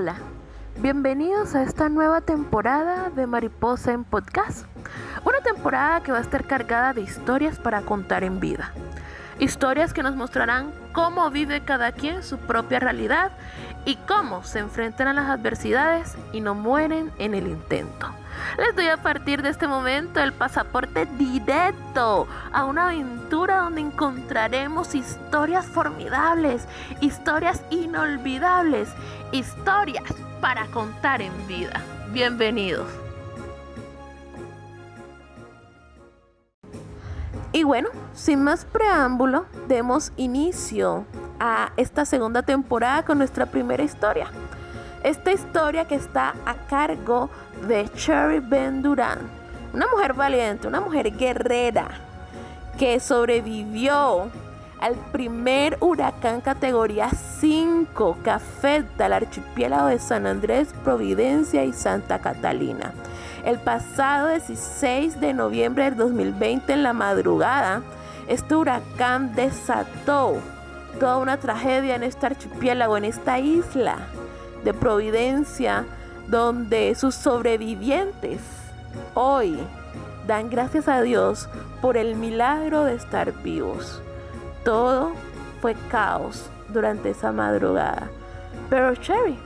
Hola, bienvenidos a esta nueva temporada de Mariposa en Podcast. Una temporada que va a estar cargada de historias para contar en vida. Historias que nos mostrarán cómo vive cada quien su propia realidad y cómo se enfrentan a las adversidades y no mueren en el intento. Les doy a partir de este momento el pasaporte directo a una aventura donde encontraremos historias formidables, historias inolvidables, historias para contar en vida. Bienvenidos. Y bueno, sin más preámbulo, demos inicio a esta segunda temporada con nuestra primera historia. Esta historia que está a cargo de Cherry Ben Duran, una mujer valiente, una mujer guerrera que sobrevivió al primer huracán categoría 5 que afecta al archipiélago de San Andrés, Providencia y Santa Catalina. El pasado 16 de noviembre del 2020 en la madrugada, este huracán desató toda una tragedia en este archipiélago, en esta isla de Providencia, donde sus sobrevivientes hoy dan gracias a Dios por el milagro de estar vivos. Todo fue caos durante esa madrugada. Pero Cherry,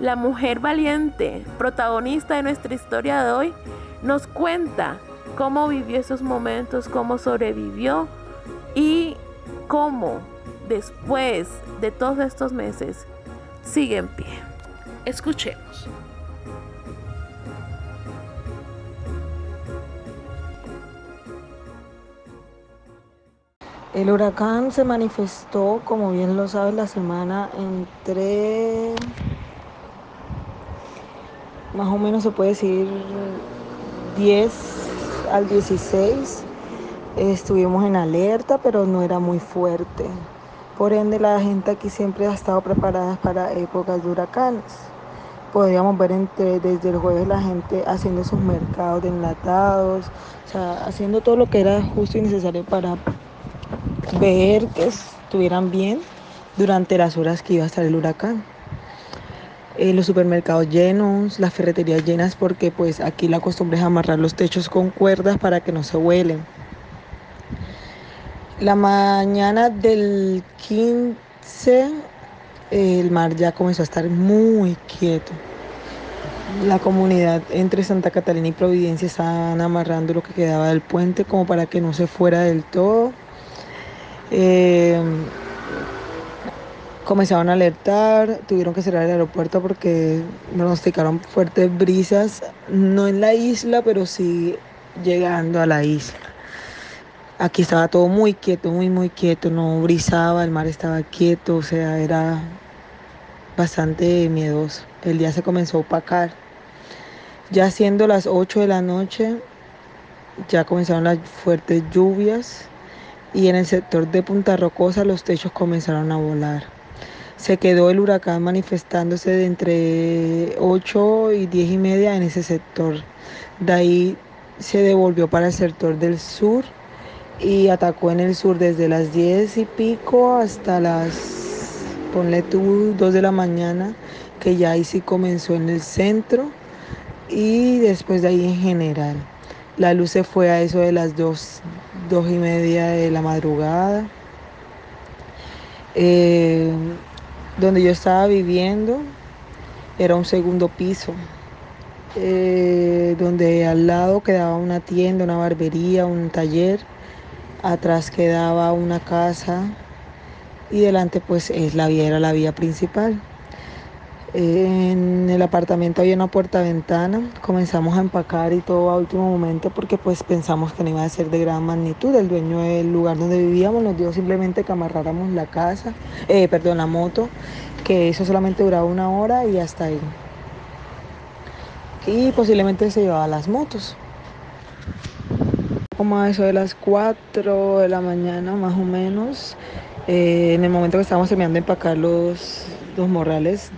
la mujer valiente, protagonista de nuestra historia de hoy, nos cuenta cómo vivió esos momentos, cómo sobrevivió y cómo después de todos estos meses sigue en pie. Escuchemos. El huracán se manifestó, como bien lo sabes, la semana entre, más o menos se puede decir, 10 al 16. Estuvimos en alerta, pero no era muy fuerte. Por ende, la gente aquí siempre ha estado preparada para épocas de huracanes. Podríamos ver entre, desde el jueves la gente haciendo sus mercados de enlatados, o sea, haciendo todo lo que era justo y necesario para ver que estuvieran bien durante las horas que iba a estar el huracán. Eh, los supermercados llenos, las ferreterías llenas porque pues aquí la costumbre es amarrar los techos con cuerdas para que no se huelen. La mañana del 15 el mar ya comenzó a estar muy quieto. La comunidad entre Santa Catalina y Providencia estaban amarrando lo que quedaba del puente como para que no se fuera del todo. Eh, comenzaron a alertar, tuvieron que cerrar el aeropuerto porque pronosticaron fuertes brisas, no en la isla, pero sí llegando a la isla. Aquí estaba todo muy quieto, muy, muy quieto, no brisaba, el mar estaba quieto, o sea, era bastante miedoso. El día se comenzó a opacar. Ya siendo las 8 de la noche, ya comenzaron las fuertes lluvias y en el sector de Punta Rocosa los techos comenzaron a volar. Se quedó el huracán manifestándose de entre 8 y 10 y media en ese sector. De ahí se devolvió para el sector del sur y atacó en el sur desde las 10 y pico hasta las, ponle tú, 2 de la mañana, que ya ahí sí comenzó en el centro y después de ahí en general. La luz se fue a eso de las 2, dos y media de la madrugada. Eh, donde yo estaba viviendo era un segundo piso, eh, donde al lado quedaba una tienda, una barbería, un taller, atrás quedaba una casa y delante pues es la vía, era la vía principal. En el apartamento había una puerta-ventana, comenzamos a empacar y todo a último momento porque pues pensamos que no iba a ser de gran magnitud. El dueño del lugar donde vivíamos nos dio simplemente que amarráramos la casa, eh, perdón, la moto, que eso solamente duraba una hora y hasta ahí. Y posiblemente se llevaba las motos. Como a eso de las 4 de la mañana más o menos, eh, en el momento que estábamos terminando de empacar los, los morrales,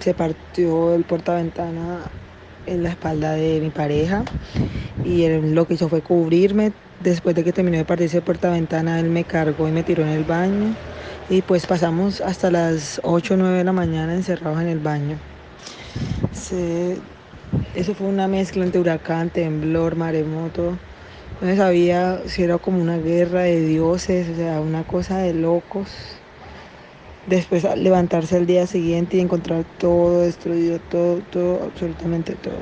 se partió el portaventana en la espalda de mi pareja y él lo que hizo fue cubrirme. Después de que terminó de partirse el portaventana, él me cargó y me tiró en el baño Y pues pasamos hasta las 8 o 9 de la mañana encerrados en el baño. eso fue una mezcla entre huracán, temblor, maremoto. No se sabía si era como una guerra de dioses, o sea, una cosa de locos. Después levantarse al día siguiente y encontrar todo destruido, todo, todo, absolutamente todo.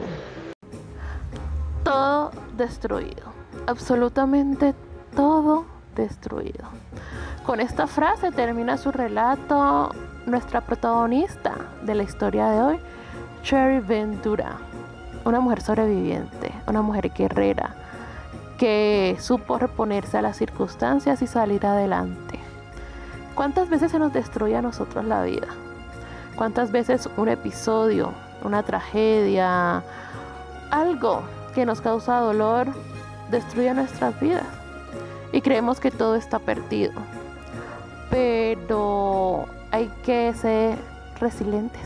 Todo destruido, absolutamente todo destruido. Con esta frase termina su relato nuestra protagonista de la historia de hoy, Cherry Ventura, una mujer sobreviviente, una mujer guerrera que supo reponerse a las circunstancias y salir adelante. ¿Cuántas veces se nos destruye a nosotros la vida? ¿Cuántas veces un episodio, una tragedia, algo que nos causa dolor destruye nuestras vidas? Y creemos que todo está perdido. Pero hay que ser resilientes.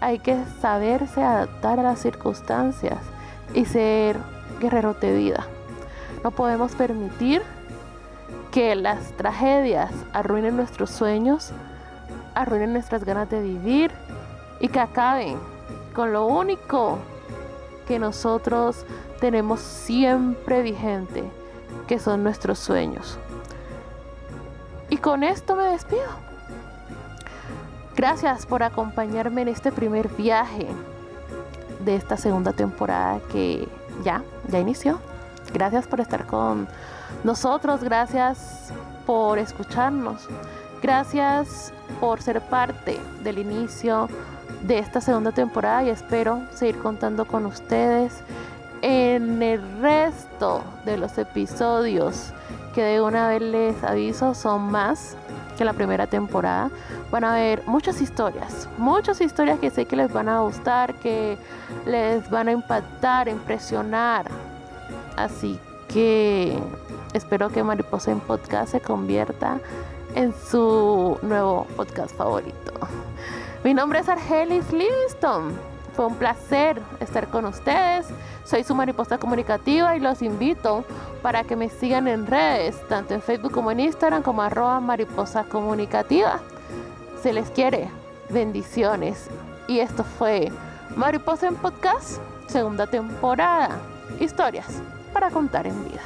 Hay que saberse adaptar a las circunstancias y ser guerrero de vida. No podemos permitir que las tragedias arruinen nuestros sueños, arruinen nuestras ganas de vivir y que acaben con lo único que nosotros tenemos siempre vigente, que son nuestros sueños. Y con esto me despido. Gracias por acompañarme en este primer viaje de esta segunda temporada que ya, ya inició. Gracias por estar con nosotros, gracias por escucharnos, gracias por ser parte del inicio de esta segunda temporada y espero seguir contando con ustedes en el resto de los episodios que de una vez les aviso son más que la primera temporada. Van a ver muchas historias, muchas historias que sé que les van a gustar, que les van a impactar, impresionar. Así que espero que Mariposa en Podcast se convierta en su nuevo podcast favorito. Mi nombre es Argelis Livingston. Fue un placer estar con ustedes. Soy su mariposa comunicativa y los invito para que me sigan en redes, tanto en Facebook como en Instagram, como arroba mariposa comunicativa. Se les quiere. Bendiciones. Y esto fue Mariposa en Podcast, segunda temporada. Historias para contar en vida.